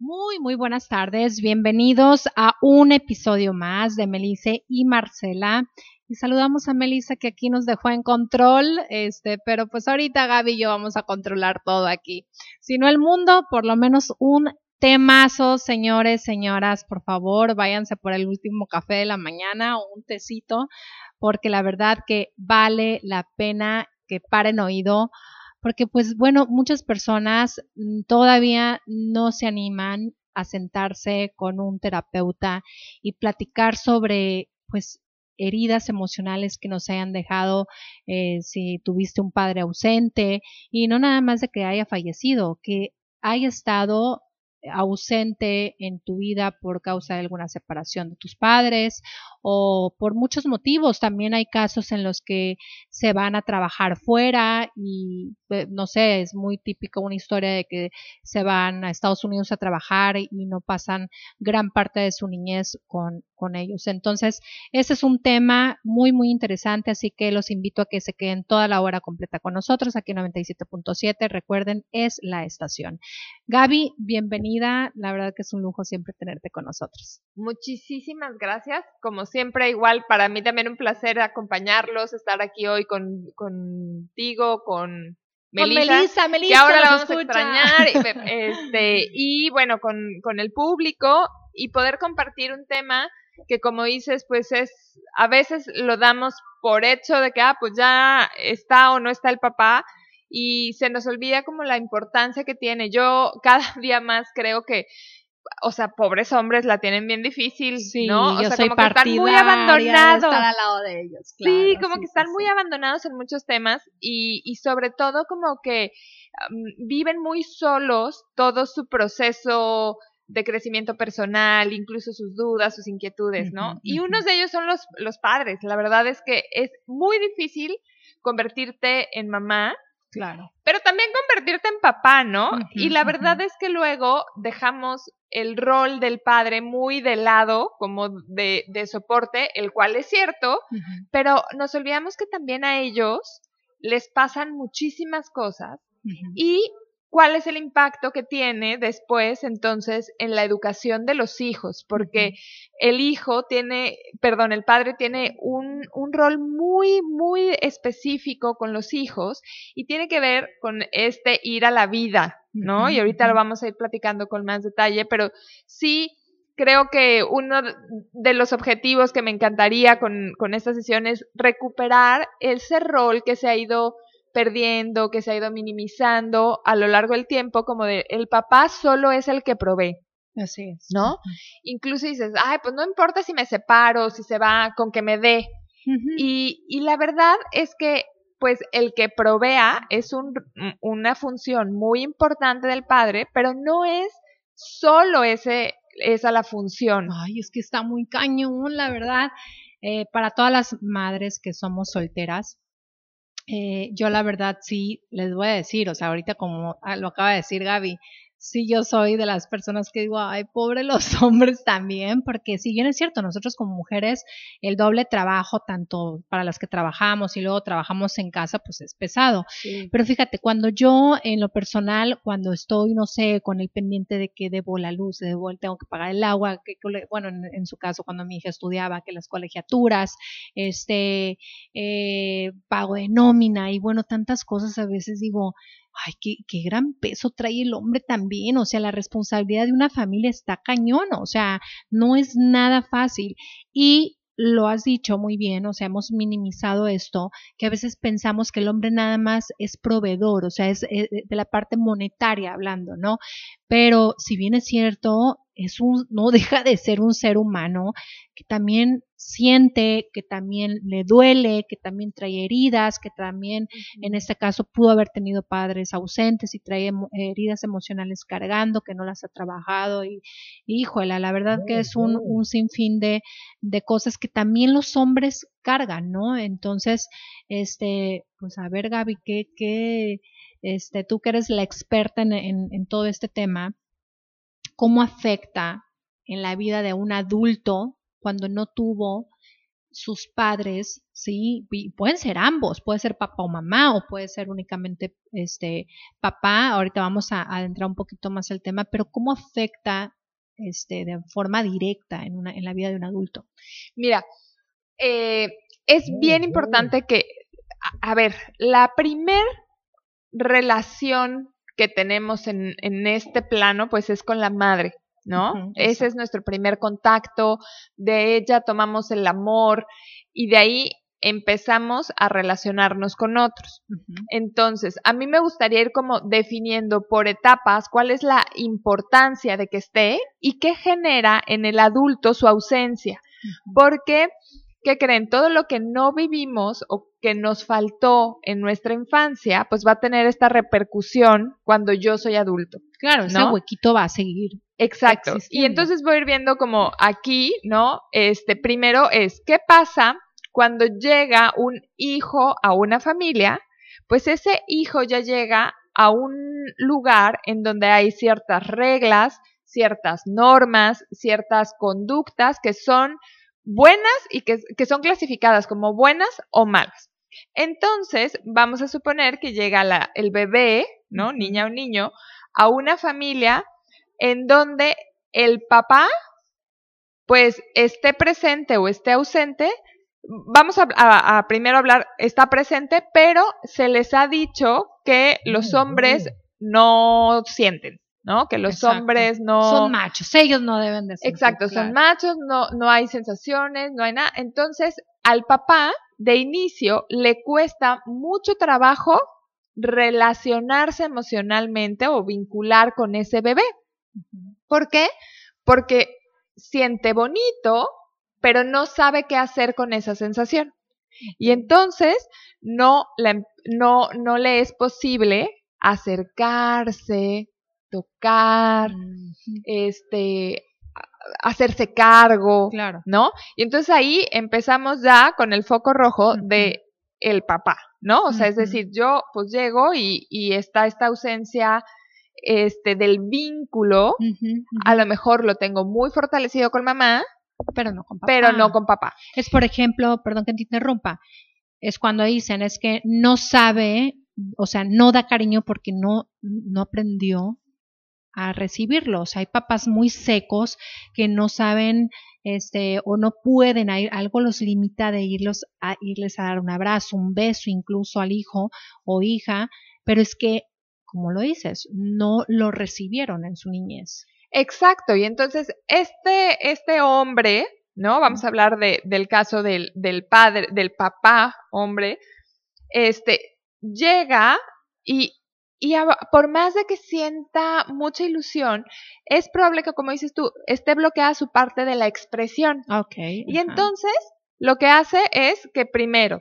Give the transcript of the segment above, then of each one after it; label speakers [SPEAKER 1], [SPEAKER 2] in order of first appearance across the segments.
[SPEAKER 1] Muy, muy buenas tardes. Bienvenidos a un episodio más de Melise y Marcela. Y saludamos a Melissa que aquí nos dejó en control, este, pero pues ahorita Gaby y yo vamos a controlar todo aquí. Si no el mundo, por lo menos un temazo, señores, señoras, por favor, váyanse por el último café de la mañana o un tecito porque la verdad que vale la pena que paren oído, porque pues bueno, muchas personas mm, todavía no se animan a sentarse con un terapeuta y platicar sobre pues heridas emocionales que nos hayan dejado eh, si tuviste un padre ausente y no nada más de que haya fallecido, que haya estado ausente en tu vida por causa de alguna separación de tus padres o por muchos motivos. También hay casos en los que se van a trabajar fuera y eh, no sé, es muy típico una historia de que se van a Estados Unidos a trabajar y no pasan gran parte de su niñez con, con ellos. Entonces, ese es un tema muy, muy interesante, así que los invito a que se queden toda la hora completa con nosotros aquí en 97.7. Recuerden, es la estación. Gaby, bienvenida. La verdad que es un lujo siempre tenerte con nosotros.
[SPEAKER 2] Muchísimas gracias. Como siempre, igual para mí también un placer acompañarlos, estar aquí hoy con, contigo, con Melissa,
[SPEAKER 1] Melissa,
[SPEAKER 2] que ahora la vamos a extrañar, este, y bueno, con, con el público y poder compartir un tema que como dices, pues es, a veces lo damos por hecho de que, ah, pues ya está o no está el papá, y se nos olvida como la importancia que tiene. Yo cada día más creo que o sea, pobres hombres la tienen bien difícil, ¿no? O
[SPEAKER 1] yo
[SPEAKER 2] sea,
[SPEAKER 1] soy
[SPEAKER 2] como que están muy abandonados.
[SPEAKER 1] De estar al lado de ellos,
[SPEAKER 2] sí, como que están muy abandonados en muchos temas y, y sobre todo como que viven muy solos todo su proceso de crecimiento personal, incluso sus dudas, sus inquietudes, ¿no? Y unos de ellos son los, los padres. La verdad es que es muy difícil convertirte en mamá
[SPEAKER 1] Claro.
[SPEAKER 2] Pero también convertirte en papá, ¿no? y la verdad es que luego dejamos el rol del padre muy de lado, como de, de soporte, el cual es cierto, pero nos olvidamos que también a ellos les pasan muchísimas cosas y cuál es el impacto que tiene después entonces en la educación de los hijos, porque el hijo tiene, perdón, el padre tiene un, un, rol muy, muy específico con los hijos y tiene que ver con este ir a la vida, ¿no? Y ahorita lo vamos a ir platicando con más detalle, pero sí creo que uno de los objetivos que me encantaría con, con esta sesión es recuperar ese rol que se ha ido perdiendo, que se ha ido minimizando a lo largo del tiempo, como de el papá solo es el que provee.
[SPEAKER 1] Así es.
[SPEAKER 2] ¿No? Incluso dices, ay, pues no importa si me separo, si se va, con que me dé. y, y la verdad es que, pues, el que provea es un, una función muy importante del padre, pero no es solo ese, esa la función.
[SPEAKER 1] Ay, es que está muy cañón, la verdad. Eh, para todas las madres que somos solteras, eh, yo la verdad sí les voy a decir, o sea, ahorita como ah, lo acaba de decir Gaby, sí yo soy de las personas que digo, ay, pobre los hombres también, porque si bien es cierto, nosotros como mujeres, el doble trabajo, tanto para las que trabajamos y luego trabajamos en casa, pues es pesado. Pero fíjate, cuando yo en lo personal, cuando estoy, no sé, con el pendiente de que debo la luz, debo, tengo que pagar el agua, que, bueno, en, su caso, cuando mi hija estudiaba, que las colegiaturas, este, eh, pago de nómina y bueno, tantas cosas a veces digo, ay, qué, qué, gran peso trae el hombre también, o sea, la responsabilidad de una familia está cañón, o sea, no es nada fácil. Y lo has dicho muy bien, o sea, hemos minimizado esto, que a veces pensamos que el hombre nada más es proveedor, o sea, es, eh, de la parte monetaria hablando, ¿no? Pero si bien es cierto, es un, no deja de ser un ser humano que también siente, que también le duele, que también trae heridas, que también en este caso pudo haber tenido padres ausentes y trae heridas emocionales cargando, que no las ha trabajado y, híjole, la verdad que es un, un sinfín de, de cosas que también los hombres cargan, ¿no? Entonces, este, pues a ver Gaby, ¿qué, qué, este, tú que eres la experta en, en todo este tema, ¿cómo afecta en la vida de un adulto cuando no tuvo sus padres, sí, pueden ser ambos, puede ser papá o mamá o puede ser únicamente este papá. Ahorita vamos a adentrar un poquito más el tema, pero cómo afecta este de forma directa en una en la vida de un adulto.
[SPEAKER 2] Mira, eh, es bien importante que, a, ver, la primer relación que tenemos en, en este plano, pues es con la madre. ¿No? Ese es nuestro primer contacto, de ella tomamos el amor y de ahí empezamos a relacionarnos con otros. Entonces, a mí me gustaría ir como definiendo por etapas cuál es la importancia de que esté y qué genera en el adulto su ausencia. Porque ¿qué creen? Todo lo que no vivimos o que nos faltó en nuestra infancia, pues va a tener esta repercusión cuando yo soy adulto.
[SPEAKER 1] Claro, ese huequito va a seguir.
[SPEAKER 2] Exacto. Y entonces voy a ir viendo como aquí, ¿no? Este, primero es, ¿qué pasa cuando llega un hijo a una familia? Pues ese hijo ya llega a un lugar en donde hay ciertas reglas, ciertas normas, ciertas conductas que son buenas y que, son clasificadas como buenas o malas. Entonces, vamos a suponer que llega la, el bebé, ¿no? Niña o niño, a una familia en donde el papá, pues, esté presente o esté ausente. Vamos a, a primero hablar, está presente, pero se les ha dicho que los hombres no sienten. ¿no? Que los hombres no...
[SPEAKER 1] Son machos, ellos no deben de
[SPEAKER 2] ser. Exacto, son machos, no, no hay sensaciones, no hay nada. Entonces, al papá, de inicio, le cuesta mucho trabajo relacionarse emocionalmente o vincular con ese bebé. ¿Por qué? Porque siente bonito, pero no sabe qué hacer con esa sensación. Y entonces no, no, no le es posible acercarse, tocar, este, hacerse cargo,
[SPEAKER 1] claro.
[SPEAKER 2] ¿no? Y entonces ahí empezamos ya con el foco rojo de el papá, ¿no? O sea, es decir, yo pues llego y, y está esta ausencia este del vínculo, a lo mejor lo tengo muy fortalecido con mamá,
[SPEAKER 1] pero no con papá.
[SPEAKER 2] Pero no con papá.
[SPEAKER 1] Es por ejemplo, perdón que te interrumpa, es cuando dicen es que no sabe, o sea, no da cariño porque no no aprendió a recibirlos. Hay papás muy secos que no saben este o no pueden, algo los limita de irlos a irles a dar un abrazo, un beso incluso al hijo o hija, pero es que como lo dices, no lo recibieron en su niñez.
[SPEAKER 2] Exacto, y entonces este este hombre, ¿no? Vamos a hablar de, del caso del, del padre, del papá hombre, este llega y y por más de que sienta mucha ilusión, es probable que, como dices tú, esté bloqueada su parte de la expresión.
[SPEAKER 1] Ok.
[SPEAKER 2] Y entonces, lo que hace es que primero,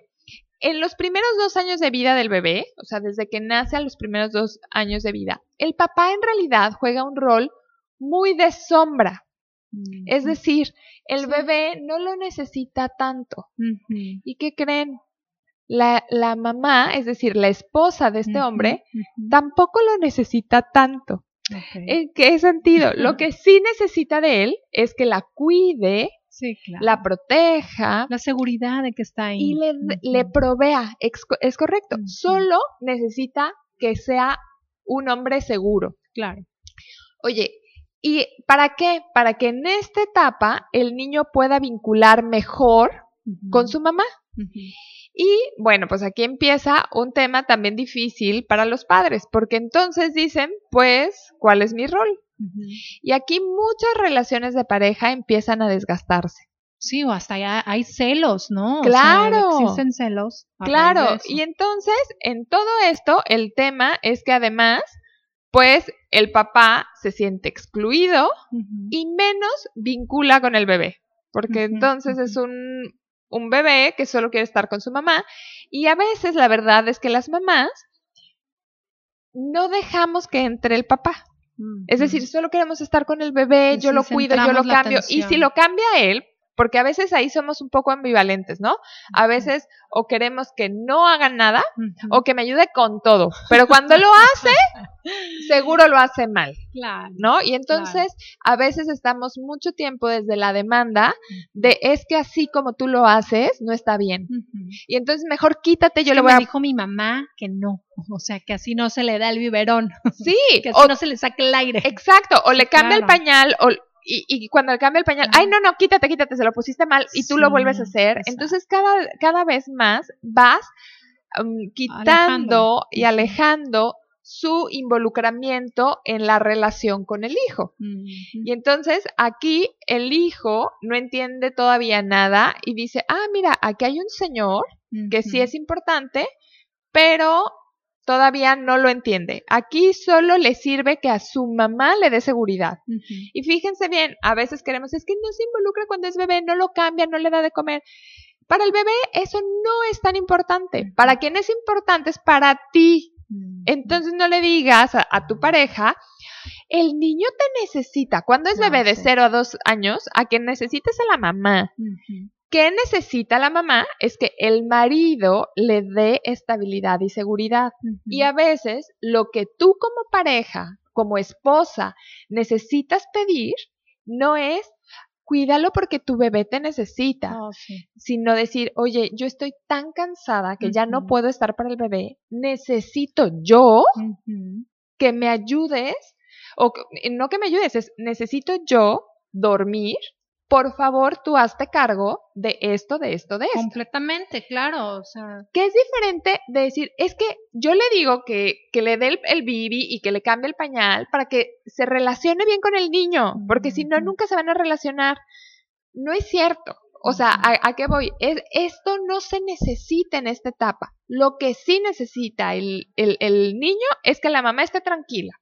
[SPEAKER 2] en los primeros dos años de vida del bebé, o sea, desde que nace a los primeros dos años de vida, el papá en realidad juega un rol muy de sombra. Es decir, el bebé no lo necesita tanto. ¿Y qué creen? La, la mamá, es decir, la esposa de este hombre, tampoco lo necesita tanto. ¿En qué sentido? Lo que sí necesita de él es que la cuide, la proteja.
[SPEAKER 1] La seguridad de que está ahí.
[SPEAKER 2] Y le, le provea. Es, correcto. Solo necesita que sea un hombre seguro.
[SPEAKER 1] Claro.
[SPEAKER 2] Oye, ¿y para qué? Para que en esta etapa el niño pueda vincular mejor con su mamá. Y bueno, pues aquí empieza un tema también difícil para los padres, porque entonces dicen, pues, ¿cuál es mi rol? Y aquí muchas relaciones de pareja empiezan a desgastarse.
[SPEAKER 1] Sí, o hasta ya hay celos, ¿no?
[SPEAKER 2] Claro.
[SPEAKER 1] existen celos.
[SPEAKER 2] Claro. Y entonces, en todo esto, el tema es que además, pues, el papá se siente excluido y menos vincula con el bebé. porque entonces es un, un bebé que solo quiere estar con su mamá y a veces la verdad es que las mamás no dejamos que entre el papá. Es decir, solo queremos estar con el bebé, yo lo cuido, yo lo cambio. Y si lo cambia él, porque a veces ahí somos un poco ambivalentes, ¿no? A veces o queremos que no hagan nada o que me ayude con todo, pero cuando lo hace, seguro lo hace mal, ¿no? Y entonces a veces estamos mucho tiempo desde la demanda de es que así como tú lo haces no está bien. Y entonces mejor quítate, yo le voy
[SPEAKER 1] me
[SPEAKER 2] a
[SPEAKER 1] dijo mi mamá que no, o sea, que así no se le da el biberón.
[SPEAKER 2] Sí,
[SPEAKER 1] que así no se le saca el aire.
[SPEAKER 2] Exacto, o le cambia el pañal o y, y, cuando le cambia el pañal, ay, no, no, quítate, quítate, se lo pusiste mal y tú lo vuelves a hacer. Entonces, cada, cada vez más vas um, quitando y alejando su involucramiento en la relación con el hijo. Y entonces aquí el hijo no entiende todavía nada y dice, ah, mira, aquí hay un señor que sí es importante, pero todavía no lo entiende. Aquí solo le sirve que a su mamá le dé seguridad. Y fíjense bien, a veces queremos, es que no se involucra cuando es bebé, no lo cambia, no le da de comer. Para el bebé eso no es tan importante. Para quien es importante es para ti. Entonces no le digas a, tu pareja, el niño te necesita. Cuando es bebé de 0 a 2 años, a quien necesites a la mamá. ¿Qué necesita la mamá? Es que el marido le dé estabilidad y seguridad. Y a veces lo que tú como pareja, como esposa, necesitas pedir no es cuídalo porque tu bebé te necesita, oh, sino decir, oye, yo estoy tan cansada que ya no puedo estar para el bebé, necesito yo que me ayudes, o no que me ayudes, es necesito yo dormir, por favor, tú hazte cargo de esto, de esto, de esto.
[SPEAKER 1] Completamente, claro. O sea.
[SPEAKER 2] Que es diferente de decir, es que yo le digo que, que le dé el, el, bibi y que le cambie el pañal para que se relacione bien con el niño, porque si no, nunca se van a relacionar. No es cierto. O sea, ¿a, qué voy? Es, esto no se necesita en esta etapa. Lo que sí necesita el, el, el niño es que la mamá esté tranquila.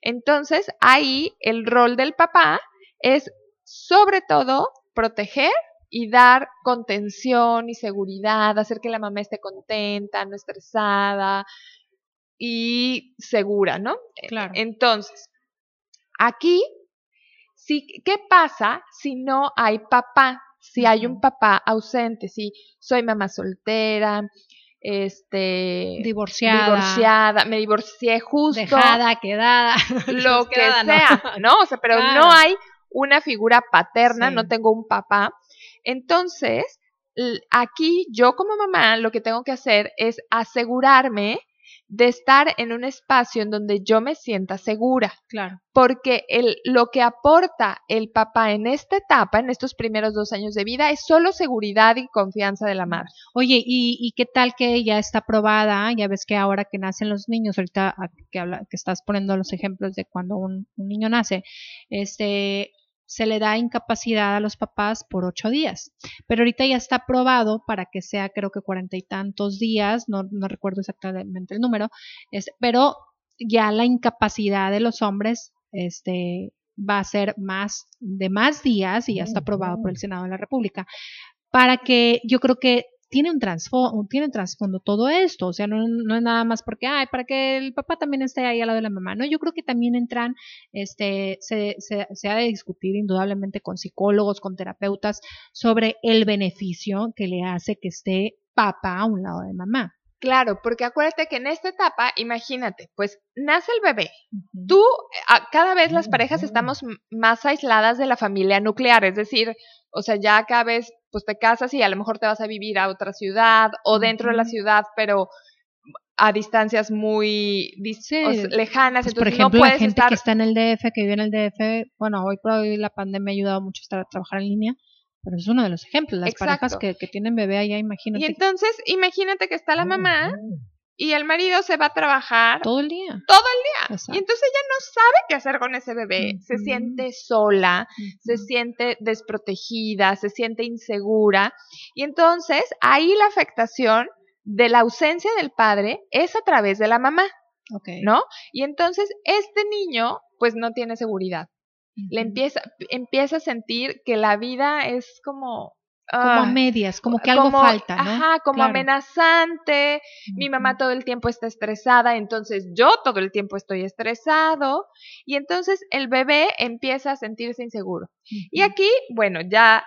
[SPEAKER 2] Entonces, ahí el rol del papá es sobre todo proteger y dar contención y seguridad, hacer que la mamá esté contenta, no estresada y segura, ¿no?
[SPEAKER 1] Claro.
[SPEAKER 2] Entonces, aquí, sí, ¿qué pasa si no hay papá? Si hay un papá ausente, si soy mamá soltera, este
[SPEAKER 1] divorciada,
[SPEAKER 2] divorciada, me divorcié justo,
[SPEAKER 1] dejada, quedada,
[SPEAKER 2] lo que sea, ¿no? O sea, pero no hay una figura paterna, no tengo un papá. Entonces, aquí yo como mamá lo que tengo que hacer es asegurarme de estar en un espacio en donde yo me sienta segura.
[SPEAKER 1] Claro.
[SPEAKER 2] Porque el, lo que aporta el papá en esta etapa, en estos primeros dos años de vida, es solo seguridad y confianza de la madre.
[SPEAKER 1] Oye, ¿y, qué tal que ya está probada? Ya ves que ahora que nacen los niños, ahorita que, habla, que estás poniendo los ejemplos de cuando un, un niño nace, este, se le da incapacidad a los papás por ocho días. Pero ahorita ya está aprobado para que sea creo que cuarenta y tantos días, no, no recuerdo exactamente el número, este, pero ya la incapacidad de los hombres este, va a ser más de más días y ya está aprobado por el Senado de la República para que yo creo que tiene un trasfondo, tiene un trasfondo todo esto, o sea, no, no, es nada más porque, ay, para que el papá también esté ahí al lado de la mamá, no, yo creo que también entran, este, se, se, se ha de discutir indudablemente con psicólogos, con terapeutas, sobre el beneficio que le hace que esté papá a un lado de mamá.
[SPEAKER 2] Claro, porque acuérdate que en esta etapa, imagínate, pues nace el bebé. Tú, cada vez las parejas estamos más aisladas de la familia nuclear, es decir, o sea, ya cada vez pues te casas y a lo mejor te vas a vivir a otra ciudad o dentro de la ciudad, pero a distancias muy lejanas.
[SPEAKER 1] Pues, por ejemplo, la gente que está en el DF, que vive en el DF, bueno, hoy por hoy la pandemia ha ayudado mucho a trabajar en línea, pero es uno de los ejemplos, las parejas que, que, tienen bebé allá, imagínate.
[SPEAKER 2] Y entonces, imagínate que está la mamá y el marido se va a trabajar
[SPEAKER 1] todo el día.
[SPEAKER 2] Todo el día. Y entonces ella no sabe qué hacer con ese bebé. Se siente sola, se siente desprotegida, se siente insegura. Y entonces ahí la afectación de la ausencia del padre es a través de la mamá. ¿No? Y entonces este niño pues no tiene seguridad le empieza, empieza a sentir que la vida es como
[SPEAKER 1] como a medias, como que algo falta, ¿no?
[SPEAKER 2] Ajá, como amenazante. Mi mamá todo el tiempo está estresada, entonces yo todo el tiempo estoy estresado. Y entonces el bebé empieza a sentirse inseguro. Y aquí, bueno, ya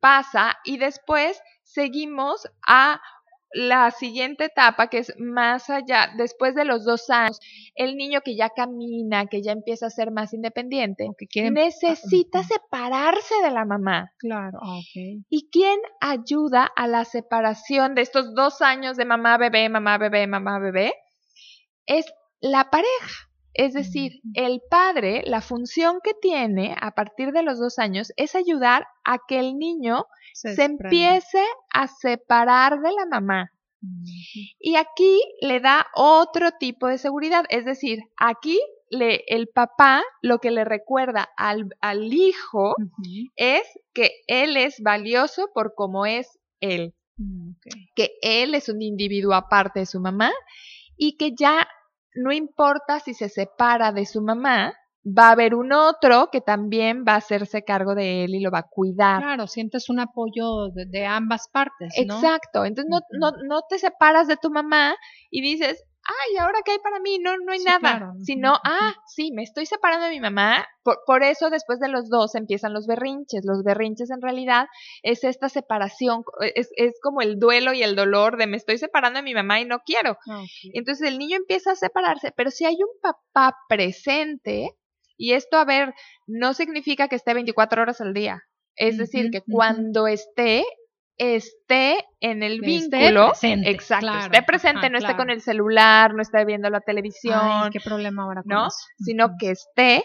[SPEAKER 2] pasa y después seguimos a la siguiente etapa, que es más allá, después de los dos años, el niño que ya camina, que ya empieza a ser más independiente, que necesita separarse de la mamá.
[SPEAKER 1] Claro, ah, ok.
[SPEAKER 2] ¿Y quién ayuda a la separación de estos dos años de mamá, bebé, mamá, bebé, mamá, bebé? Es la pareja. Es decir, el padre, la función que tiene a partir de los dos años es ayudar a que el niño se, empiece a separar de la mamá. Y aquí le da otro tipo de seguridad, es decir, aquí le, el papá lo que le recuerda al, al hijo es que él es valioso por como es él, mm, que él es un individuo aparte de su mamá y que ya no importa si se separa de su mamá, va a haber un otro que también va a hacerse cargo de él y lo va a cuidar.
[SPEAKER 1] Claro, sientes un apoyo de, ambas partes.
[SPEAKER 2] ¿no? Exacto, entonces no, no, no te separas de tu mamá y dices, ay, ¿ahora qué hay para mí? No, no hay nada. Sino, ah, sí, me estoy separando de mi mamá. Por, por, eso después de los dos empiezan los berrinches. Los berrinches en realidad es esta separación, es, es como el duelo y el dolor de me estoy separando de mi mamá y no quiero. Ah, entonces el niño empieza a separarse, pero si hay un papá presente, y esto, a ver, no significa que esté 24 horas al día. Es decir, que cuando esté, esté en el vínculo. Presente, exacto, esté presente, no esté con el celular, no esté viendo la televisión. Ay,
[SPEAKER 1] qué problema ahora
[SPEAKER 2] ¿no? Sino que esté,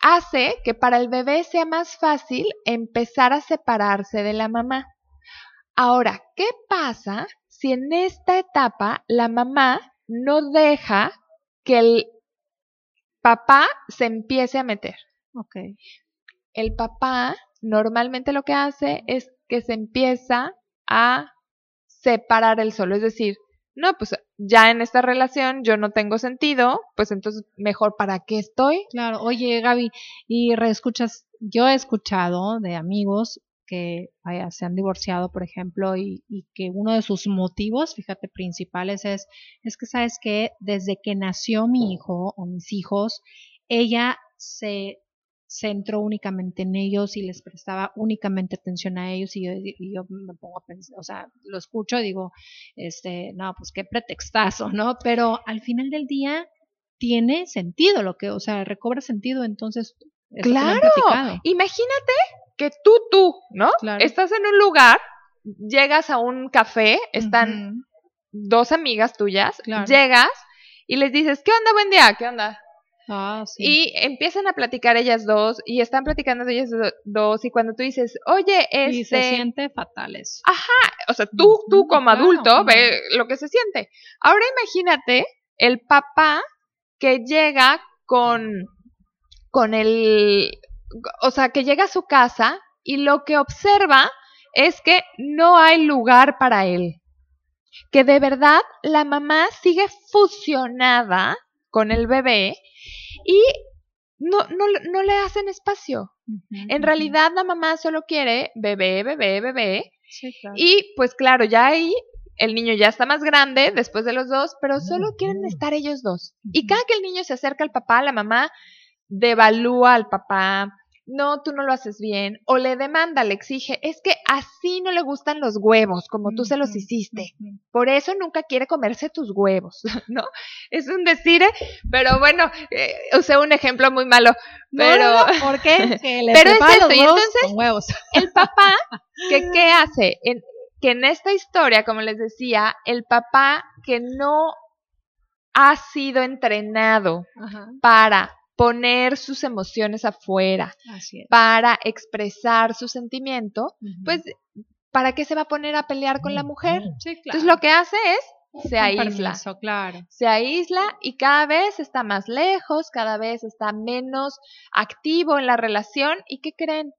[SPEAKER 2] hace que para el bebé sea más fácil empezar a separarse de la mamá. Ahora, ¿qué pasa si en esta etapa la mamá no deja que el papá se empiece a meter.
[SPEAKER 1] Ok.
[SPEAKER 2] El papá normalmente lo que hace es que se empieza a separar el solo, es decir, no, pues ya en esta relación yo no tengo sentido, pues entonces mejor para qué estoy.
[SPEAKER 1] Claro, oye Gaby, y reescuchas, yo he escuchado de amigos que se han divorciado, por ejemplo, y, que uno de sus motivos, fíjate, principales es, es que sabes que desde que nació mi hijo o mis hijos, ella se centró únicamente en ellos y les prestaba únicamente atención a ellos y yo, me pongo a pensar, o sea, lo escucho y digo, este, no, pues qué pretextazo, ¿no? Pero al final del día tiene sentido lo que, o sea, recobra sentido, entonces...
[SPEAKER 2] Claro, imagínate que tú, tú, ¿no? Estás en un lugar, llegas a un café, están dos amigas tuyas, llegas y les dices, ¿qué onda, buen día? ¿Qué onda?
[SPEAKER 1] Ah, sí.
[SPEAKER 2] Y empiezan a platicar ellas dos y están platicando ellas dos y cuando tú dices, oye, este...
[SPEAKER 1] Y se siente fatal eso.
[SPEAKER 2] Ajá, o sea, tú, tú como adulto ve lo que se siente. Ahora imagínate el papá que llega con, con el, o sea, que llega a su casa y lo que observa es que no hay lugar para él. Que de verdad la mamá sigue fusionada con el bebé y no, no, no le hacen espacio. en realidad la mamá solo quiere bebé, bebé, bebé. Y pues claro, ya ahí el niño ya está más grande después de los dos, pero solo quieren estar ellos dos. Y cada que el niño se acerca al papá, la mamá devalúa al papá, no, tú no lo haces bien, o le demanda, le exige, es que así no le gustan los huevos, como tú se los hiciste. Por eso nunca quiere comerse tus huevos, ¿no? Es un decir, ¿eh? pero bueno, eh, usé un ejemplo muy malo, pero...
[SPEAKER 1] ¿Por qué?
[SPEAKER 2] pero es eso, y entonces, huevos. el papá, ¿qué, qué hace? que en esta historia, como les decía, el papá que no ha sido entrenado para poner sus emociones afuera, para expresar su sentimiento, pues ¿para qué se va a poner a pelear con la mujer? Entonces lo que hace es se aísla.
[SPEAKER 1] claro.
[SPEAKER 2] Se aísla y cada vez está más lejos, cada vez está menos activo en la relación y ¿qué creen?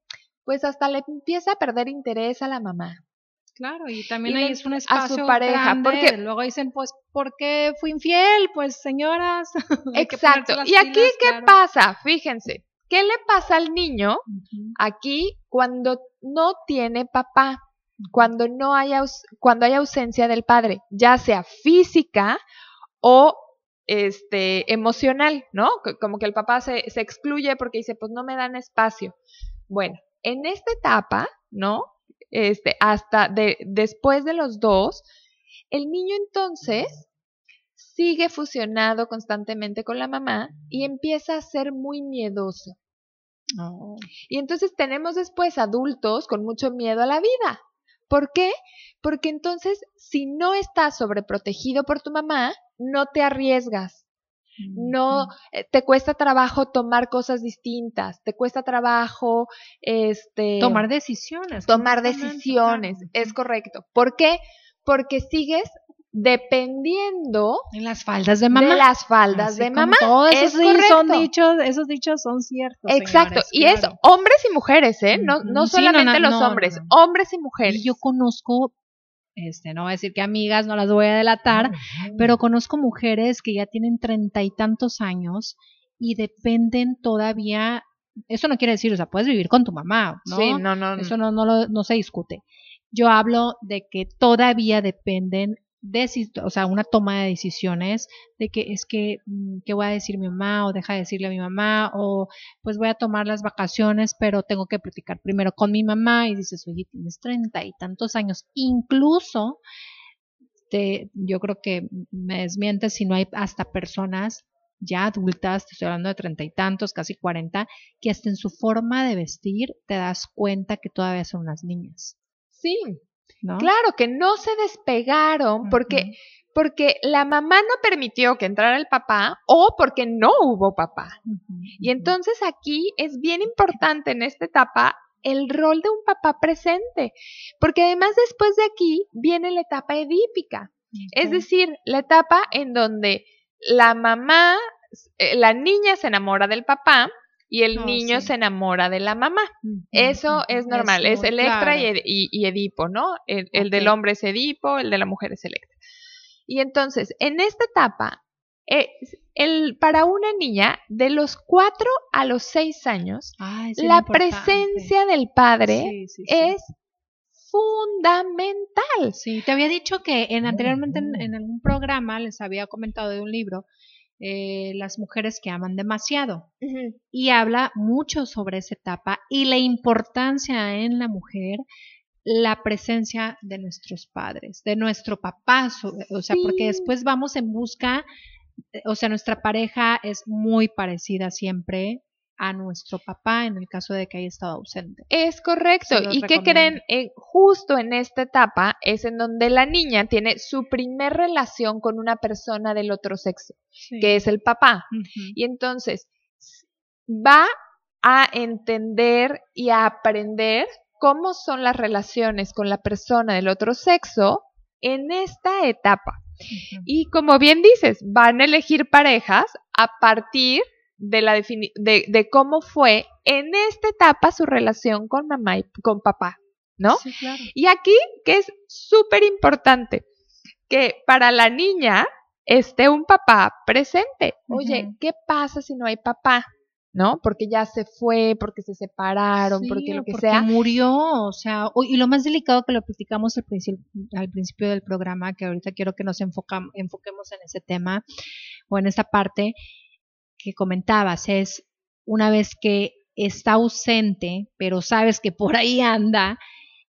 [SPEAKER 2] Pues hasta le empieza a perder interés a la mamá.
[SPEAKER 1] Claro, y también ahí es un espacio a su pareja, porque luego dicen, pues, ¿por qué fui infiel? Pues, señoras.
[SPEAKER 2] Exacto. Y aquí, ¿qué pasa? Fíjense, ¿Qué le pasa al niño aquí cuando no tiene papá? Cuando no hay, cuando hay ausencia del padre, ya sea física o este, emocional, ¿no? Como que el papá se, se excluye porque dice, pues no me dan espacio. Bueno, en esta etapa, ¿no? Este, hasta de, después de los dos, el niño entonces sigue fusionado constantemente con la mamá y empieza a ser muy miedoso. Oh. Y entonces tenemos después adultos con mucho miedo a la vida. ¿Por qué? Porque entonces, si no estás sobreprotegido por tu mamá, no te arriesgas. No eh, te cuesta trabajo tomar cosas distintas, te cuesta trabajo este
[SPEAKER 1] tomar decisiones.
[SPEAKER 2] Tomar decisiones, es correcto. ¿Por qué? Porque sigues dependiendo
[SPEAKER 1] en las faldas de mamá.
[SPEAKER 2] De las faldas de mamá.
[SPEAKER 1] Todos esos son dichos, esos dichos son ciertos.
[SPEAKER 2] Exacto, y es hombres y mujeres, ¿eh? No, no solamente los hombres, hombres y mujeres.
[SPEAKER 1] Y yo conozco este, no voy a decir que amigas, no las voy a delatar, pero conozco mujeres que ya tienen treinta y tantos años y dependen todavía, eso no quiere decir, o sea, puedes vivir con tu mamá, ¿no?
[SPEAKER 2] Sí, no, no.
[SPEAKER 1] Eso no, no, no se discute. Yo hablo de que todavía dependen o sea, una toma de decisiones de que es que, mm, ¿qué voy a decir mi mamá? O deja de decirle a mi mamá, o pues voy a tomar las vacaciones, pero tengo que platicar primero con mi mamá y dices, oye, tienes treinta y tantos años, incluso, te, yo creo que me desmientes si no hay hasta personas ya adultas, te estoy hablando de treinta y tantos, casi cuarenta, que hasta en su forma de vestir te das cuenta que todavía son unas niñas.
[SPEAKER 2] Sí, Claro, que no se despegaron porque, porque la mamá no permitió que entrara el papá o porque no hubo papá. Y entonces aquí es bien importante en esta etapa el rol de un papá presente, porque además después de aquí viene la etapa edípica, es decir, la etapa en donde la mamá, eh, la niña se enamora del papá, y el niño se enamora de la mamá. Eso es normal, es Electra y, Edipo, ¿no? El, del hombre es Edipo, el de la mujer es Electra. Y entonces, en esta etapa, el, para una niña de los cuatro a los seis años, la presencia del padre es fundamental.
[SPEAKER 1] Sí, te había dicho que en, anteriormente en, algún programa les había comentado de un libro eh, las mujeres que aman demasiado. Y habla mucho sobre esa etapa y la importancia en la mujer, la presencia de nuestros padres, de nuestro papá, o sea, porque después vamos en busca, o sea, nuestra pareja es muy parecida siempre a nuestro papá en el caso de que haya estado ausente.
[SPEAKER 2] Es correcto. ¿Y qué creen? Eh, justo en esta etapa es en donde la niña tiene su primer relación con una persona del otro sexo, que es el papá. Y entonces va a entender y a aprender cómo son las relaciones con la persona del otro sexo en esta etapa. Y como bien dices, van a elegir parejas a partir de, la de, de, cómo fue en esta etapa su relación con mamá y con papá, ¿no? Sí, claro. Y aquí, que es súper importante, que para la niña esté un papá presente. Oye, ¿qué pasa si no hay papá? ¿no? Porque ya se fue, porque se separaron, porque lo que
[SPEAKER 1] porque
[SPEAKER 2] sea.
[SPEAKER 1] murió, o sea, y lo más delicado que lo platicamos al principio, al principio del programa, que ahorita quiero que nos enfocamos, enfoquemos en ese tema o en esa parte, que comentabas, es una vez que está ausente, pero sabes que por ahí anda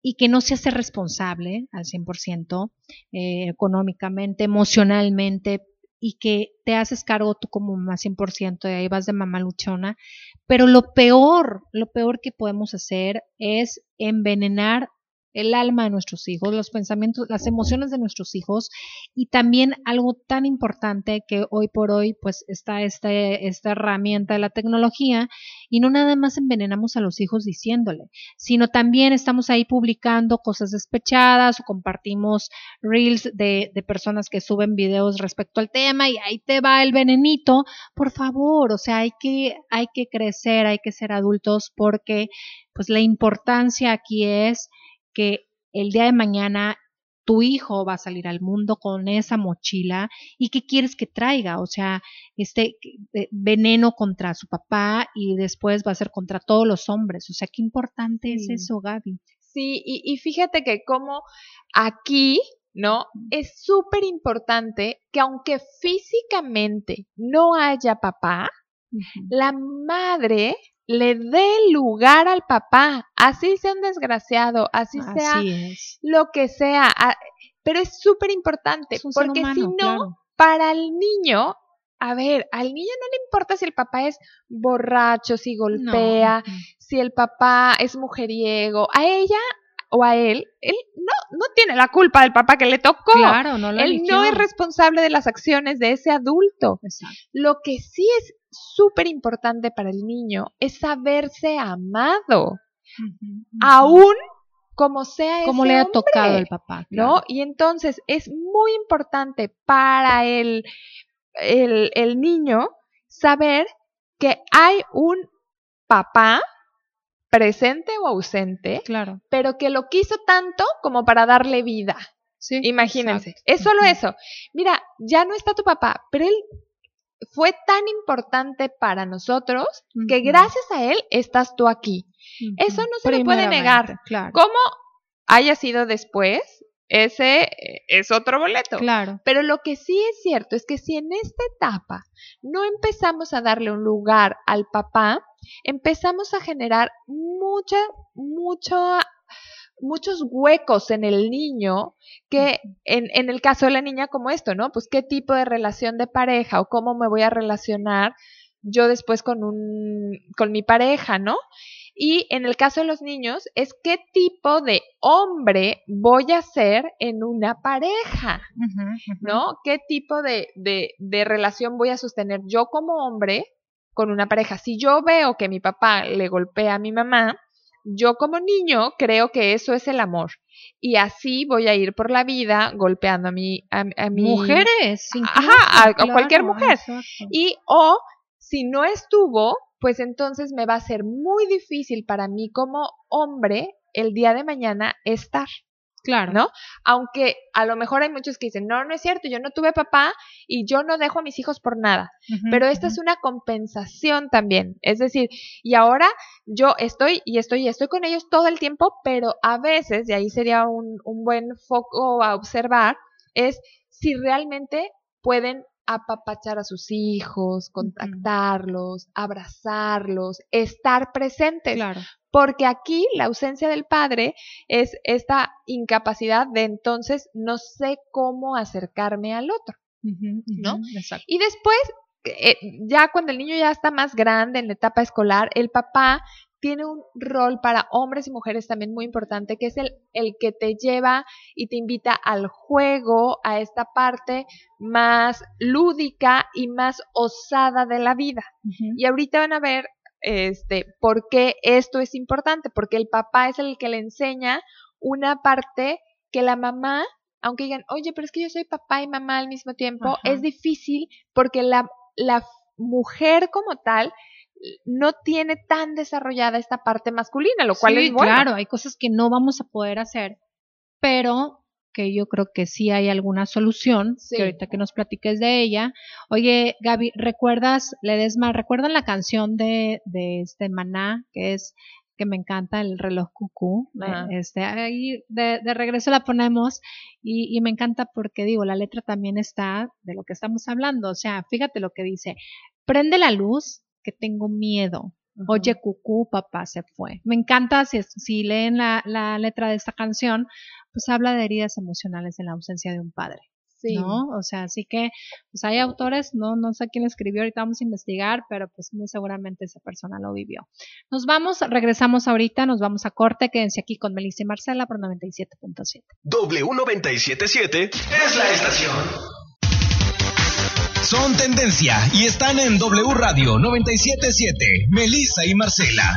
[SPEAKER 1] y que no se hace responsable al 100% eh, económicamente, emocionalmente, y que te haces cargo tú como mamá 100% y ahí vas de mamá luchona. Pero lo peor, lo peor que podemos hacer es envenenar el alma de nuestros hijos, los pensamientos, las emociones de nuestros hijos. Y también algo tan importante que hoy por hoy pues está este, esta herramienta de la tecnología y no nada más envenenamos a los hijos diciéndole, sino también estamos ahí publicando cosas despechadas o compartimos reels de, de personas que suben videos respecto al tema y ahí te va el venenito, por favor, o sea, hay que, hay que crecer, hay que ser adultos porque pues la importancia aquí es que el día de mañana tu hijo va a salir al mundo con esa mochila y qué quieres que traiga, o sea, este eh, veneno contra su papá y después va a ser contra todos los hombres, o sea, qué importante es eso, Gaby.
[SPEAKER 2] Sí, y, y fíjate que como aquí, ¿no? Es súper importante que aunque físicamente no haya papá, la madre le dé lugar al papá, así sea un desgraciado, así, sea lo que sea, pero es súper importante, porque si no, para el niño, a ver, al niño no le importa si el papá es borracho, si golpea, si el papá es mujeriego, a ella o a él, él no, no tiene la culpa del papá que le tocó.
[SPEAKER 1] Claro, no
[SPEAKER 2] Él no es responsable de las acciones de ese adulto. Lo que sí es súper importante para el niño es saberse amado. Aún como sea
[SPEAKER 1] como le ha tocado el papá,
[SPEAKER 2] ¿no? Y entonces es muy importante para el, el, el niño saber que hay un papá presente o ausente,
[SPEAKER 1] claro.
[SPEAKER 2] pero que lo quiso tanto como para darle vida. Sí, Imagínense, es solo eso. Mira, ya no está tu papá, pero él fue tan importante para nosotros que gracias a él estás tú aquí. Eso no se le puede negar.
[SPEAKER 1] Claro.
[SPEAKER 2] ¿Cómo haya sido después? Ese eh, es otro boleto.
[SPEAKER 1] Claro.
[SPEAKER 2] Pero lo que sí es cierto es que si en esta etapa no empezamos a darle un lugar al papá, empezamos a generar mucha, mucho, muchos huecos en el niño que en, en el caso de la niña como esto, ¿no? Pues qué tipo de relación de pareja o cómo me voy a relacionar yo después con un, con mi pareja, ¿no? Y en el caso de los niños, es qué tipo de hombre voy a ser en una pareja, ¿no? ¿Qué tipo de, de, de relación voy a sostener yo como hombre con una pareja? Si yo veo que mi papá le golpea a mi mamá, yo como niño creo que eso es el amor. Y así voy a ir por la vida golpeando a mi... A, mi
[SPEAKER 1] Mujeres,
[SPEAKER 2] Ajá, a, cualquier mujer. Y o si no estuvo, pues entonces me va a ser muy difícil para mí como hombre el día de mañana estar.
[SPEAKER 1] Claro.
[SPEAKER 2] ¿No? Aunque a lo mejor hay muchos que dicen, no, no es cierto, yo no tuve papá y yo no dejo a mis hijos por nada. Pero esta es una compensación también. Es decir, y ahora yo estoy y estoy y estoy con ellos todo el tiempo, pero a veces, y ahí sería un, un buen foco a observar, es si realmente pueden apapachar a sus hijos, contactarlos, abrazarlos, estar presentes.
[SPEAKER 1] Claro.
[SPEAKER 2] Porque aquí la ausencia del padre es esta incapacidad de entonces no sé cómo acercarme al otro, ¿no? Y después, eh, ya cuando el niño ya está más grande en la etapa escolar, el papá tiene un rol para hombres y mujeres también muy importante, que es el, el que te lleva y te invita al juego, a esta parte más lúdica y más osada de la vida. Y ahorita van a ver este, por qué esto es importante, porque el papá es el que le enseña una parte que la mamá, aunque digan, oye, pero es que yo soy papá y mamá al mismo tiempo, es difícil porque la, la mujer como tal no tiene tan desarrollada esta parte masculina, lo cual es bueno.
[SPEAKER 1] Claro, hay cosas que no vamos a poder hacer, pero que yo creo que sí hay alguna solución, que ahorita que nos platiques de ella. Oye, Gaby, ¿recuerdas, Ledesma, recuerdan la canción de, de este Maná, que es que me encanta el reloj cucú. Este, ahí de, de, regreso la ponemos y, y, me encanta porque digo, la letra también está de lo que estamos hablando. O sea, fíjate lo que dice. Prende la luz, que tengo miedo. Oye, cucú, papá se fue. Me encanta, si, si leen la, la, letra de esta canción, pues habla de heridas emocionales en la ausencia de un padre. Sí. ¿No? O sea, así que, pues hay autores, no, no sé quién escribió, ahorita vamos a investigar, pero pues muy seguramente esa persona lo vivió. Nos vamos, regresamos ahorita, nos vamos a corte, quédense aquí con Melissa y Marcela por 97.7.
[SPEAKER 3] W977 es la estación son tendencia y están en W Radio 977. Melissa y Marcela.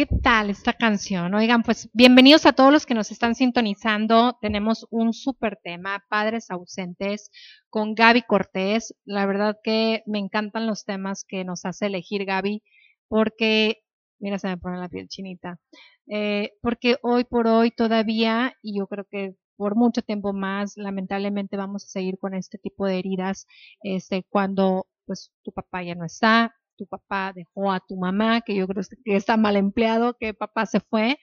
[SPEAKER 1] ¿Qué tal esta canción? Oigan, pues bienvenidos a todos los que nos están sintonizando. Tenemos un súper tema, Padres ausentes, con Gaby Cortés. La verdad que me encantan los temas que nos hace elegir Gaby, porque, mira, se me pone la piel chinita, eh, porque hoy por hoy todavía, y yo creo que por mucho tiempo más, lamentablemente vamos a seguir con este tipo de heridas, este, cuando pues tu papá ya no está, tu papá dejó a tu mamá, que yo creo que está mal empleado, que papá se fue.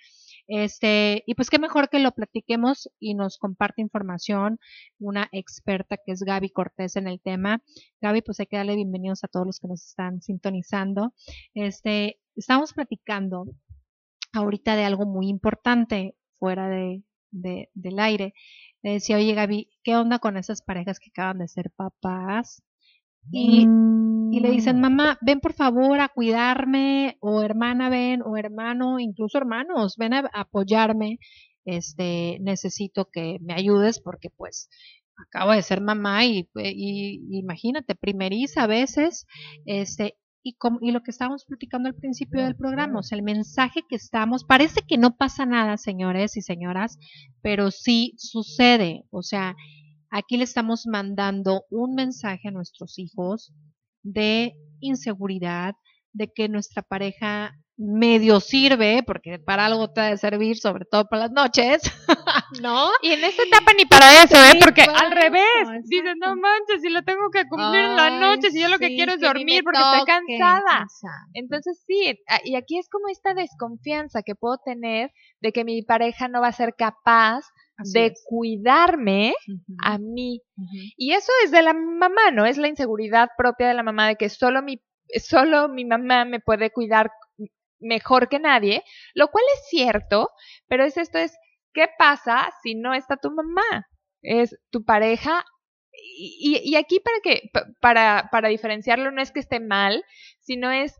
[SPEAKER 1] Este, y pues qué mejor que lo platiquemos y nos comparte información una experta que es Gaby Cortés en el tema. Gaby, pues hay que darle bienvenidos a todos los que nos están sintonizando. Este, estamos platicando ahorita de algo muy importante fuera de, de, del aire. Le decía, oye Gaby, ¿qué onda con esas parejas que acaban de ser papás? Y, y, le dicen, mamá, ven por favor a cuidarme, o hermana, ven, o hermano, incluso hermanos, ven a, apoyarme, este, necesito que me ayudes porque pues acabo de ser mamá y, y imagínate, primeriza a veces, este, y, como, y lo que estábamos platicando al principio del programa, o sea, el mensaje que estamos, parece que no pasa nada, señores y señoras, pero sí sucede, o sea, aquí le estamos mandando un mensaje a nuestros hijos de inseguridad, de que nuestra pareja medio sirve, porque para algo te ha de servir, sobre todo para las noches, ¿no?
[SPEAKER 2] Y en esta etapa ni para eso, ¿eh? Porque al revés, dices, no manches, si lo tengo que cumplir en la noche, si yo lo que quiero es dormir porque estoy cansada. Entonces sí, y aquí es como esta desconfianza que puedo tener de que mi pareja no va a ser capaz de cuidarme a mí. Y eso es de la mamá, ¿no? Es la inseguridad propia de la mamá de que solo mi, solo mi mamá me puede cuidar mejor que nadie, lo cual es cierto, pero es esto es, ¿qué pasa si no está tu mamá? Es tu pareja. Y, y aquí para que, para, para diferenciarlo no es que esté mal, sino es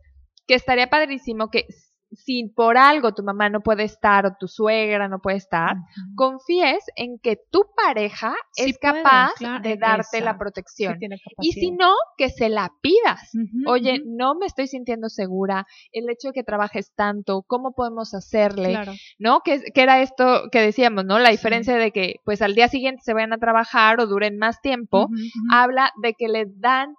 [SPEAKER 2] que estaría padrísimo que si por algo tu mamá no puede estar o tu suegra no puede estar, confíes en que tu pareja es capaz de darte la protección. y si no, que se la pidas. Oye, no me estoy sintiendo segura, el hecho de que trabajes tanto, ¿cómo podemos hacerle? ¿No? Que, que, era esto que decíamos, ¿no? La diferencia de que pues al día siguiente se vayan a trabajar o duren más tiempo, habla de que le dan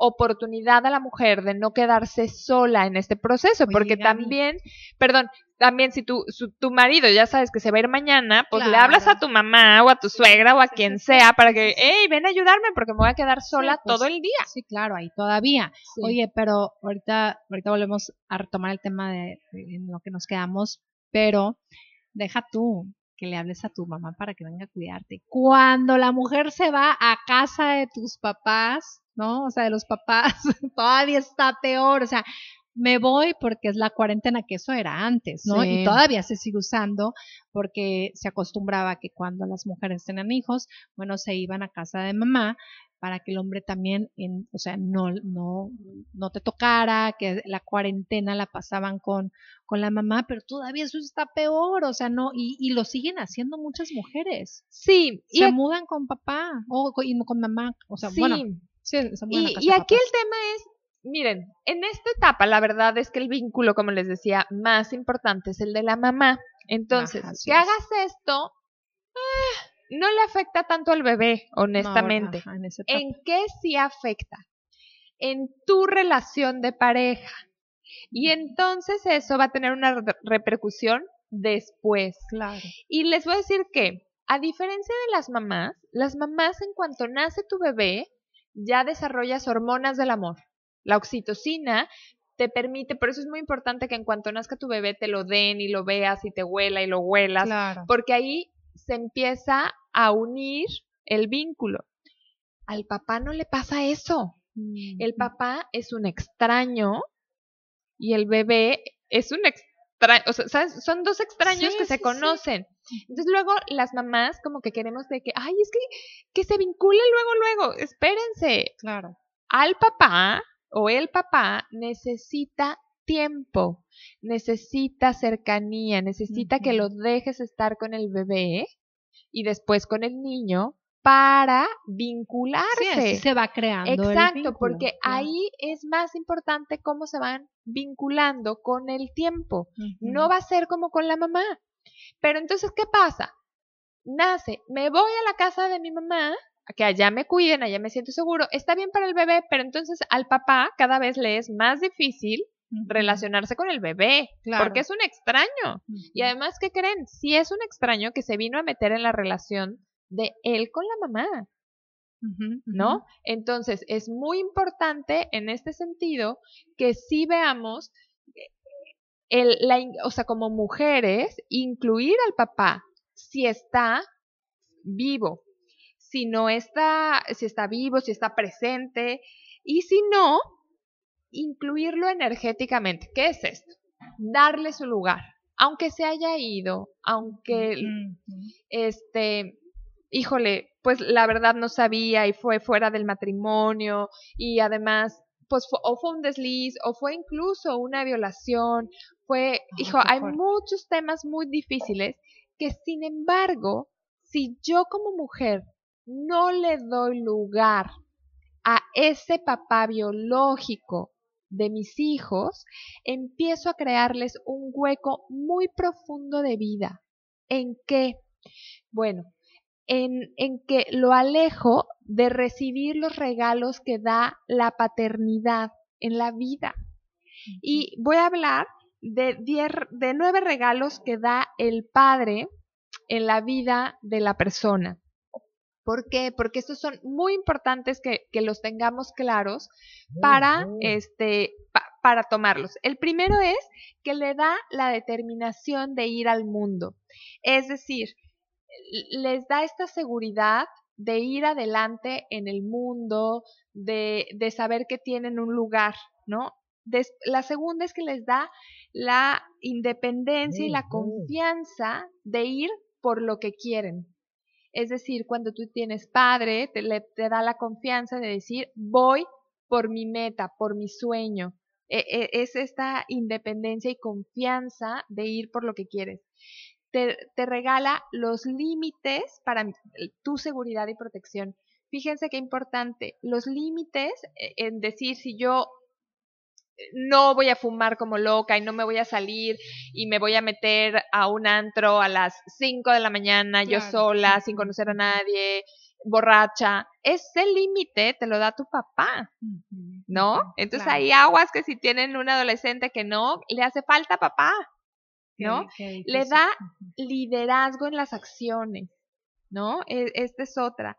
[SPEAKER 2] oportunidad a la mujer de no quedarse sola en este proceso, porque también, perdón, también si tu, tu marido ya sabes que se va a ir mañana, pues le hablas a tu mamá o a tu suegra o a quien sea para que, hey, ven a ayudarme porque me voy a quedar sola pues todo el día.
[SPEAKER 1] Sí, claro, ahí todavía. Oye, pero ahorita, ahorita volvemos a retomar el tema de, de en lo que nos quedamos, pero deja tú, que le hables a tu mamá para que venga a cuidarte. Cuando la mujer se va a casa de tus papás, ¿no? O sea, de los papás, todavía está peor, o sea, me voy porque es la cuarentena que eso era antes, ¿no? Y todavía se sigue usando porque se acostumbraba que cuando las mujeres tenían hijos, bueno, se iban a casa de mamá para que el hombre también, en, o sea, no, no, no te tocara, que la cuarentena la pasaban con, con la mamá, pero todavía eso está peor, o sea, no, y, y lo siguen haciendo muchas mujeres.
[SPEAKER 2] Sí.
[SPEAKER 1] Se y mudan con papá o con, con mamá, o sea, bueno. Sí,
[SPEAKER 2] y, y aquí el tema es, miren, en esta etapa la verdad es que el vínculo, como les decía, más importante es el de la mamá. Entonces, que hagas esto, no le afecta tanto al bebé, honestamente. en, qué sí afecta? En tu relación de pareja. Y entonces eso va a tener una repercusión después.
[SPEAKER 1] Claro.
[SPEAKER 2] Y les voy a decir que, a diferencia de las mamás, las mamás en cuanto nace tu bebé, ya desarrollas hormonas del amor. La oxitocina te permite, por eso es muy importante que en cuanto nazca tu bebé te lo den y lo veas y te huela y lo huelas, porque ahí se empieza a unir el vínculo. Al papá no le pasa eso. Mm, el papá es un extraño y el bebé es un extraño, o sea, son dos extraños que se conocen. Entonces luego las mamás como que queremos de que, ay, es que que se vincule luego, luego, espérense.
[SPEAKER 1] Claro.
[SPEAKER 2] Al papá o el papá necesita tiempo, necesita cercanía, necesita que lo dejes estar con el bebé y después con el niño para vincularse.
[SPEAKER 1] se va creando.
[SPEAKER 2] Exacto, porque ahí es más importante cómo se van vinculando con el tiempo. No va a ser como con la mamá. Pero entonces, ¿qué pasa? Nace, me voy a la casa de mi mamá, que allá me cuiden, allá me siento seguro. Está bien para el bebé, pero entonces al papá cada vez le es más difícil relacionarse con el bebé, porque es un extraño. Y además, ¿qué creen? Si es un extraño que se vino a meter en la relación de él con la mamá. ¿No? Entonces, es muy importante en este sentido que sí veamos, el, la, o sea, como mujeres, incluir al papá si está vivo, si no está, si está vivo, si está presente, y si no, incluirlo energéticamente. ¿Qué es esto? Darle su lugar, aunque se haya ido, aunque, este, híjole, pues la verdad no sabía y fue fuera del matrimonio y además, pues o fue un desliz o fue incluso una violación, fue, hijo, hay muchos temas muy difíciles que sin embargo, si yo como mujer no le doy lugar a ese papá biológico de mis hijos, empiezo a crearles un hueco muy profundo de vida. ¿En qué? Bueno, en, en, que lo alejo de recibir los regalos que da la paternidad en la vida. Y voy a hablar de, de nueve regalos que da el padre en la vida de la persona. ¿Por qué? Porque estos son muy importantes que, los tengamos claros para, este, para tomarlos. El primero es que le da la determinación de ir al mundo. Es decir, les da esta seguridad de ir adelante en el mundo, de, de saber que tienen un lugar, ¿no? la segunda es que les da la independencia y la confianza de ir por lo que quieren. Es decir, cuando tú tienes padre, te, te da la confianza de decir, voy por mi meta, por mi sueño. E, e, es esta independencia y confianza de ir por lo que quieres. Te, te regala los límites para tu seguridad y protección. Fíjense qué importante, los límites e, en decir si yo no voy a fumar como loca y no me voy a salir y me voy a meter a un antro a las 5 de la mañana yo sola, sin conocer a nadie, borracha. Ese límite te lo da tu papá, ¿no? Entonces hay aguas que si tienen un adolescente que no, le hace falta papá, ¿no? le da liderazgo en las acciones, ¿no? E, esta es otra.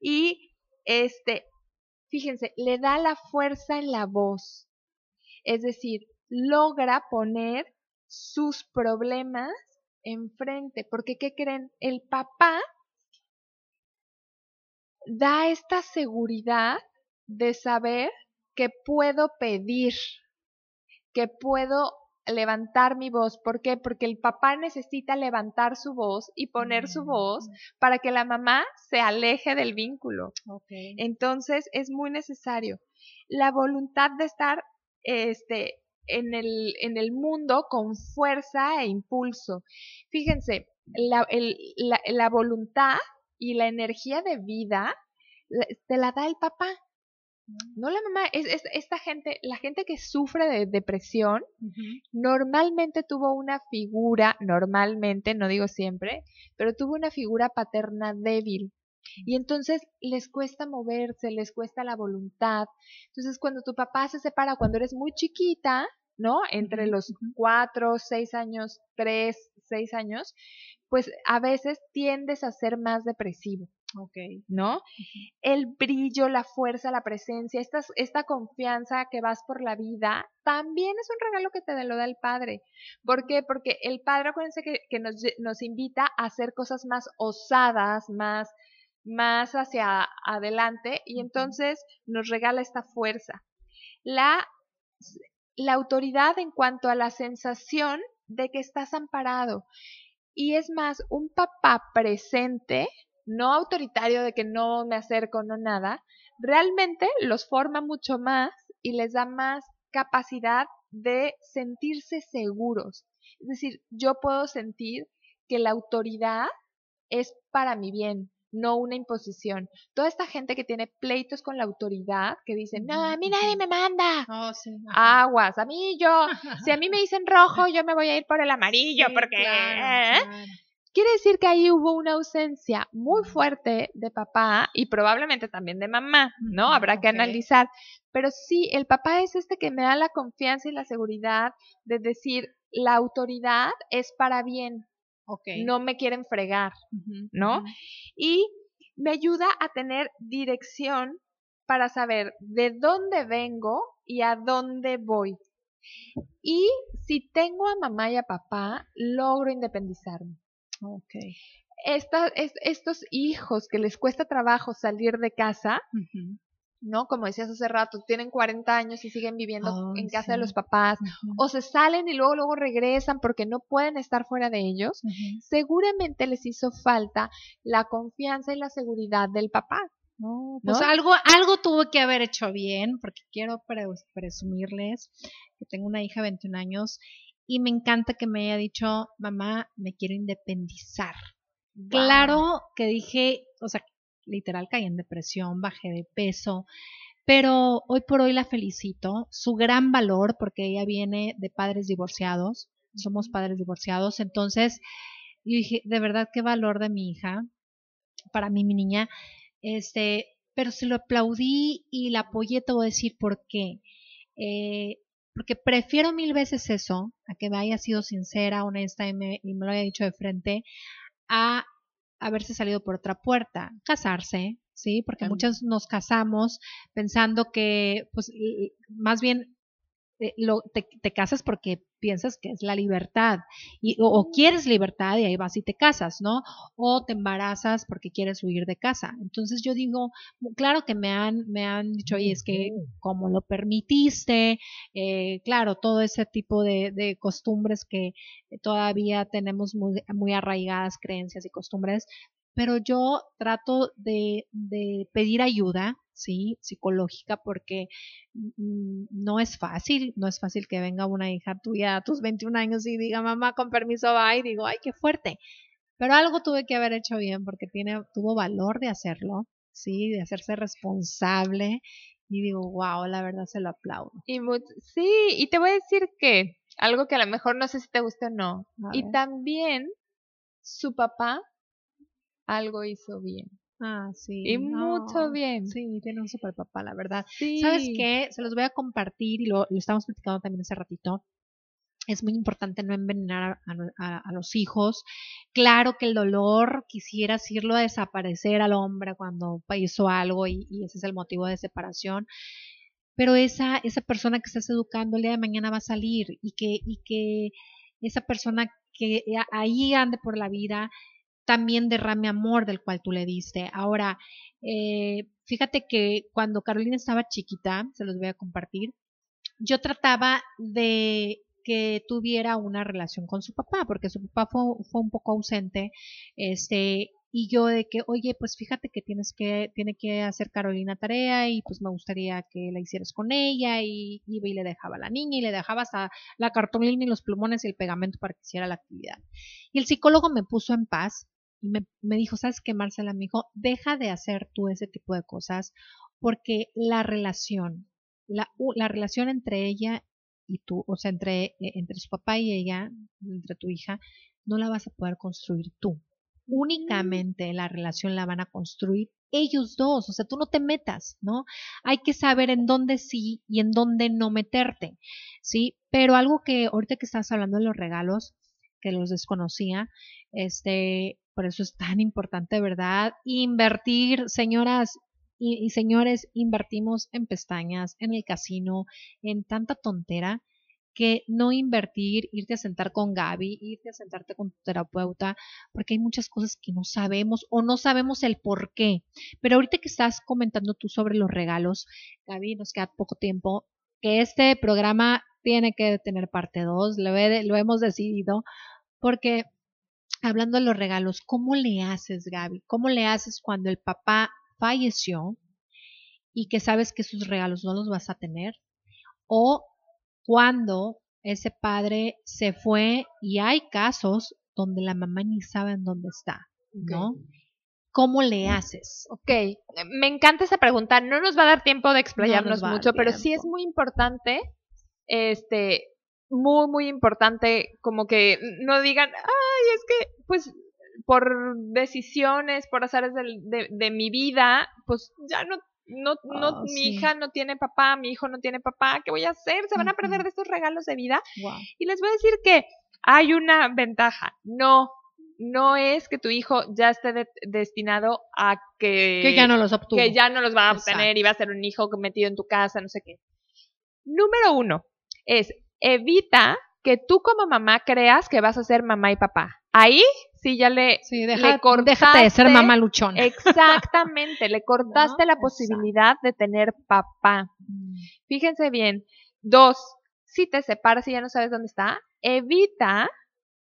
[SPEAKER 2] Y este, fíjense, le da la fuerza en la voz es decir, logra poner sus problemas enfrente, porque ¿qué creen? El papá da esta seguridad de saber que puedo pedir, que puedo levantar mi voz. ¿Por qué? Porque el papá necesita levantar su voz y poner su voz mm. para que la mamá se aleje del vínculo. Entonces es muy necesario. La voluntad de estar este, en, el, en el mundo con fuerza e impulso. Fíjense, la, la, voluntad y la energía de vida te la da el papá. No la mamá, es, es, esta gente, la gente que sufre de depresión, normalmente tuvo una figura, normalmente, no digo siempre, pero tuvo una figura paterna débil. Y entonces les cuesta moverse, les cuesta la voluntad. Entonces cuando tu papá se separa cuando eres muy chiquita, ¿no? Entre los cuatro, seis años, tres, seis años, pues a veces tiendes a ser más depresivo.
[SPEAKER 1] Ok.
[SPEAKER 2] ¿No? El brillo, la fuerza, la presencia, esta, esta confianza que vas por la vida, también es un regalo que te lo da el padre. ¿Por qué? Porque el padre, acuérdense que, que nos, nos invita a hacer cosas más osadas, más, más hacia adelante y entonces nos regala esta fuerza. La, la autoridad en cuanto a la sensación de que estás amparado. Y es más, un papá presente no autoritario de que no me acerco, no nada, realmente los forma mucho más y les da más capacidad de sentirse seguros. Es decir, yo puedo sentir que la autoridad es para mi bien, no una imposición. Toda esta gente que tiene pleitos con la autoridad, que dicen, no, a mí nadie me manda.
[SPEAKER 1] Oh,
[SPEAKER 2] Aguas, a mí yo, si a mí me dicen rojo, yo me voy a ir por el amarillo, porque... ¿eh? Quiere decir que ahí hubo una ausencia muy fuerte de papá y probablemente también de mamá, ¿no? Habrá que analizar. Pero sí, el papá es este que me da la confianza y la seguridad de decir, la autoridad es para bien. No me quieren fregar, ¿no? Y me ayuda a tener dirección para saber de dónde vengo y a dónde voy. Y si tengo a mamá y a papá, logro independizarme. Estos hijos que les cuesta trabajo salir de casa, ¿no? Como decías hace rato, tienen 40 años y siguen viviendo en casa de los papás, o se salen y luego, luego regresan porque no pueden estar fuera de ellos, seguramente les hizo falta la confianza y la seguridad del papá.
[SPEAKER 1] pues algo, algo tuvo que haber hecho bien, porque quiero presumirles que tengo una hija de 21 años y me encanta que me haya dicho, mamá, me quiero independizar. Claro que dije, o sea, literal caí en depresión, bajé de peso, pero hoy por hoy la felicito, su gran valor, porque ella viene de padres divorciados, somos padres divorciados, entonces yo dije, de verdad qué valor de mi hija, para mí mi niña, este, pero se lo aplaudí y la apoyé, te voy a decir por qué. Eh, porque prefiero mil veces eso, a que me haya sido sincera, honesta y me, lo haya dicho de frente, a haberse salido por otra puerta, casarse, ¿sí? Porque muchos nos casamos pensando que, pues, más bien eh, lo, te, te, casas porque piensas que es la libertad y, o, quieres libertad y ahí vas y te casas, ¿no? O te embarazas porque quieres huir de casa. Entonces yo digo, claro que me han, me han dicho, oye, es que como lo permitiste, eh, claro, todo ese tipo de, de costumbres que todavía tenemos muy, muy arraigadas creencias y costumbres, pero yo trato de, de pedir ayuda, ¿sí? Psicológica, porque mm, no es fácil, no es fácil que venga una hija tuya a tus 21 años y diga, mamá, con permiso va, y digo, ay, qué fuerte. Pero algo tuve que haber hecho bien porque tiene, tuvo valor de hacerlo, ¿sí? De hacerse responsable. Y digo, wow, la verdad se lo aplaudo.
[SPEAKER 2] Y sí, y te voy a decir que algo que a lo mejor no sé si te gusta o no. y también su papá algo hizo bien.
[SPEAKER 1] Ah, sí.
[SPEAKER 2] Y mucho bien.
[SPEAKER 1] Sí, tiene un super papá, la verdad. ¿Sabes qué? Se los voy a compartir y lo, lo estamos platicando también hace ratito. Es muy importante no envenenar a, los hijos. Claro que el dolor quisiera irlo a desaparecer al hombre cuando hizo algo y, ese es el motivo de separación. Pero esa, esa persona que estás educando el día de mañana va a salir y que, y que esa persona que ahí ande por la vida también derrame amor del cual tú le diste. Ahora, eh, fíjate que cuando Carolina estaba chiquita, se los voy a compartir, yo trataba de que tuviera una relación con su papá, porque su papá fue, fue un poco ausente, este, y yo de que, oye, pues fíjate que tienes que, tiene que hacer Carolina tarea y pues me gustaría que la hicieras con ella y iba y le dejaba a la niña y le dejaba hasta la cartulina y los plumones y el pegamento para que hiciera la actividad. Y el psicólogo me puso en paz y me, me dijo, ¿sabes qué, Marcela? Me dijo, deja de hacer tú ese tipo de cosas porque la relación, la, la relación entre ella y tú, o sea, entre, eh, entre su papá y ella, entre tu hija, no la vas a poder construir tú. Únicamente la relación la van a construir ellos dos, o sea, tú no te metas, ¿no? Hay que saber en dónde sí y en dónde no meterte, ¿sí? Pero algo que ahorita que estás hablando de los regalos, que los desconocía, este, por eso es tan importante, ¿verdad? Invertir, señoras, y, señores, invertimos en pestañas, en el casino, en tanta tontera que no invertir, irte a sentar con Gaby, irte a sentarte con tu terapeuta, porque hay muchas cosas que no sabemos o no sabemos el por qué. Pero ahorita que estás comentando tú sobre los regalos, Gaby, nos queda poco tiempo, que este programa tiene que tener parte 2, lo, lo hemos decidido, porque hablando de los regalos, ¿cómo le haces, Gaby? ¿Cómo le haces cuando el papá falleció y que sabes que sus regalos no los vas a tener, o cuando ese padre se fue y hay casos donde la mamá ni sabe en dónde está, ¿no? ¿Cómo le haces?
[SPEAKER 2] Ok, me encanta esa pregunta. No nos va a dar tiempo de explayarnos mucho, pero sí es muy importante, este, muy, muy importante, como que no digan, ay, es que, pues, por decisiones, por azares de, de, mi vida, pues ya no, no, no ah, mi hija no tiene papá, mi hijo no tiene papá, ¿qué voy a hacer? Se van a perder de estos regalos de vida. Y les voy a decir que hay una ventaja. No, no es que tu hijo ya esté destinado a que,
[SPEAKER 1] que ya no los obtuvo.
[SPEAKER 2] Que ya no los va a obtener y va a ser un hijo metido en tu casa, no sé qué. Número uno es evita que tú como mamá creas que vas a ser mamá y papá. Ahí sí ya le,
[SPEAKER 1] sí, deja, déjate de ser mamá luchona.
[SPEAKER 2] Exactamente, le cortaste la posibilidad de tener papá. Fíjense bien. Dos, si te separas y ya no sabes dónde está, evita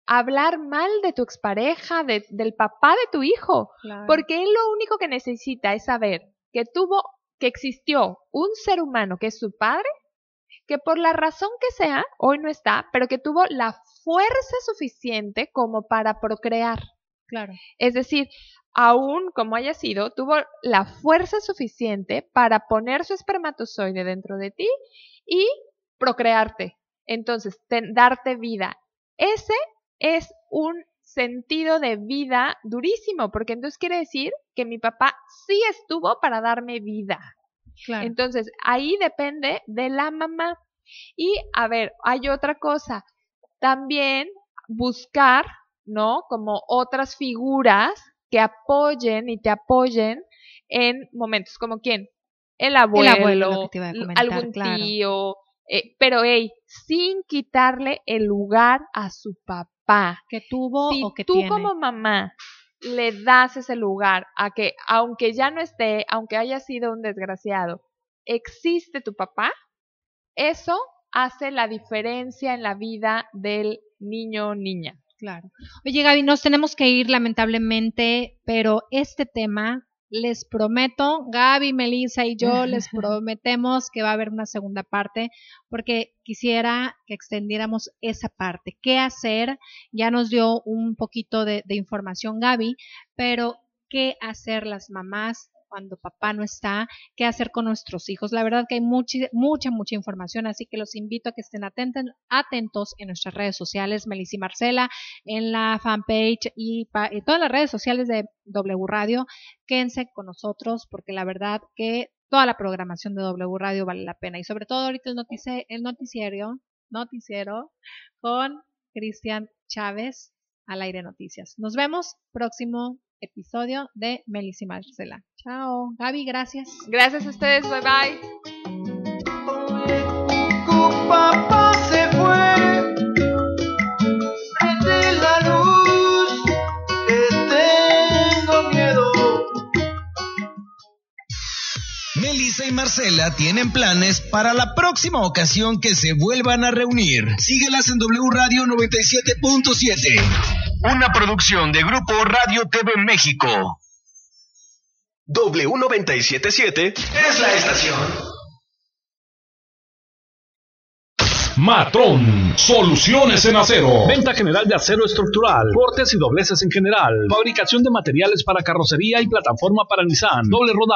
[SPEAKER 2] hablar mal de tu expareja, de, del papá de tu hijo, porque él lo único que necesita es saber que tuvo, que existió un ser humano que es su padre que por la razón que sea, hoy no está, pero que tuvo la fuerza suficiente como para procrear.
[SPEAKER 1] Claro.
[SPEAKER 2] Es decir, aún como haya sido, tuvo la fuerza suficiente para poner su espermatozoide dentro de ti y procrearte. Entonces, darte vida. Ese es un sentido de vida durísimo, porque entonces quiere decir que mi papá sí estuvo para darme vida. Entonces, ahí depende de la mamá. Y, a ver, hay otra cosa. También buscar, ¿no? Como otras figuras que apoyen y te apoyen en momentos como quién? El abuelo, algún tío, eh, pero hey, sin quitarle el lugar a su papá.
[SPEAKER 1] Que tuvo
[SPEAKER 2] si
[SPEAKER 1] o que
[SPEAKER 2] tú como mamá le das ese lugar a que, aunque ya no esté, aunque haya sido un desgraciado, existe tu papá, eso hace la diferencia en la vida del niño o niña.
[SPEAKER 1] Claro. Oye, Gaby, nos tenemos que ir lamentablemente, pero este tema les prometo, Gaby, Melissa y yo les prometemos que va a haber una segunda parte porque quisiera que extendiéramos esa parte. ¿Qué hacer? Ya nos dio un poquito de, de información Gaby, pero ¿qué hacer las mamás cuando papá no está, qué hacer con nuestros hijos. La verdad que hay mucha, mucha, mucha información, así que los invito a que estén atentos, en nuestras redes sociales, Melissa y Marcela, en la fanpage y, todas las redes sociales de W Radio. Quédense con nosotros porque la verdad que toda la programación de W Radio vale la pena y sobre todo ahorita el, el noticiero, noticiero con Cristian Chávez al aire noticias. Nos vemos próximo episodio de Melissa y Marcela. Chao. Gaby, gracias.
[SPEAKER 2] Gracias a ustedes. Bye bye.
[SPEAKER 3] Melissa y Marcela tienen planes para la próxima ocasión que se vuelvan a reunir. Síguelas en W Radio 97.7. Una producción de Grupo Radio TV México. W977 es la estación.
[SPEAKER 4] Matrón, soluciones en acero. Venta general de acero estructural, cortes y dobleces en general. Fabricación de materiales para carrocería y plataforma para Nissan. Doble roda